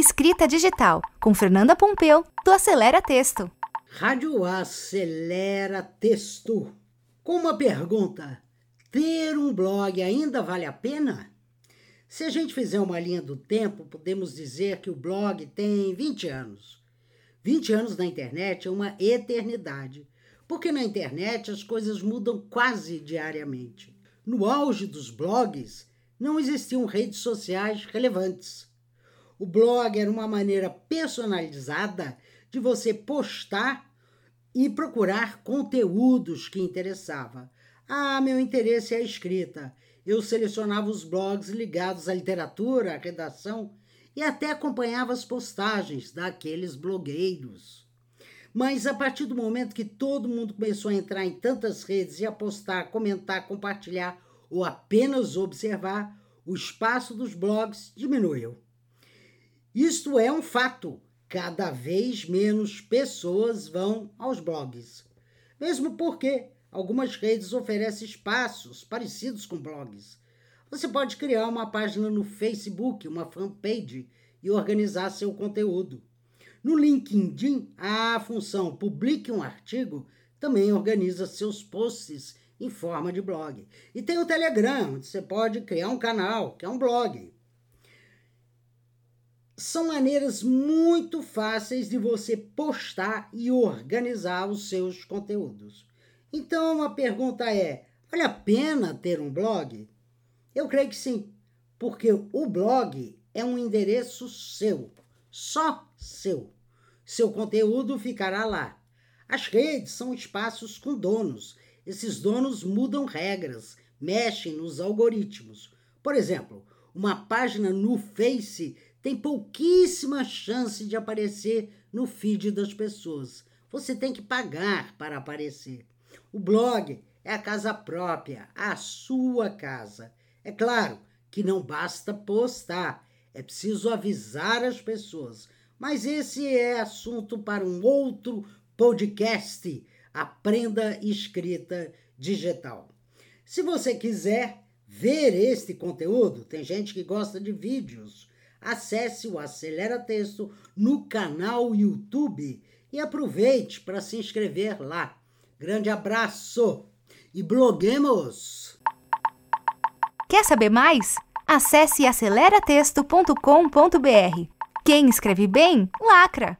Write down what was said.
Escrita Digital, com Fernanda Pompeu, do Acelera Texto. Rádio Acelera Texto. Com uma pergunta: ter um blog ainda vale a pena? Se a gente fizer uma linha do tempo, podemos dizer que o blog tem 20 anos. 20 anos na internet é uma eternidade, porque na internet as coisas mudam quase diariamente. No auge dos blogs, não existiam redes sociais relevantes. O blog era uma maneira personalizada de você postar e procurar conteúdos que interessava. Ah, meu interesse é a escrita. Eu selecionava os blogs ligados à literatura, à redação e até acompanhava as postagens daqueles blogueiros. Mas a partir do momento que todo mundo começou a entrar em tantas redes e a postar, comentar, compartilhar ou apenas observar, o espaço dos blogs diminuiu. Isto é um fato. Cada vez menos pessoas vão aos blogs. Mesmo porque algumas redes oferecem espaços parecidos com blogs. Você pode criar uma página no Facebook, uma fanpage e organizar seu conteúdo. No LinkedIn, a função Publique um artigo também organiza seus posts em forma de blog. E tem o Telegram, onde você pode criar um canal, que é um blog são maneiras muito fáceis de você postar e organizar os seus conteúdos. Então a pergunta é: vale a pena ter um blog? Eu creio que sim, porque o blog é um endereço seu, só seu. Seu conteúdo ficará lá. As redes são espaços com donos. Esses donos mudam regras, mexem nos algoritmos. Por exemplo, uma página no Face tem pouquíssima chance de aparecer no feed das pessoas. Você tem que pagar para aparecer. O blog é a casa própria, a sua casa. É claro que não basta postar, é preciso avisar as pessoas. Mas esse é assunto para um outro podcast. Aprenda Escrita Digital. Se você quiser ver este conteúdo, tem gente que gosta de vídeos acesse o Acelera Texto no canal YouTube e aproveite para se inscrever lá. Grande abraço e bloguemos! Quer saber mais? Acesse aceleratexto.com.br. Quem escreve bem, lacra!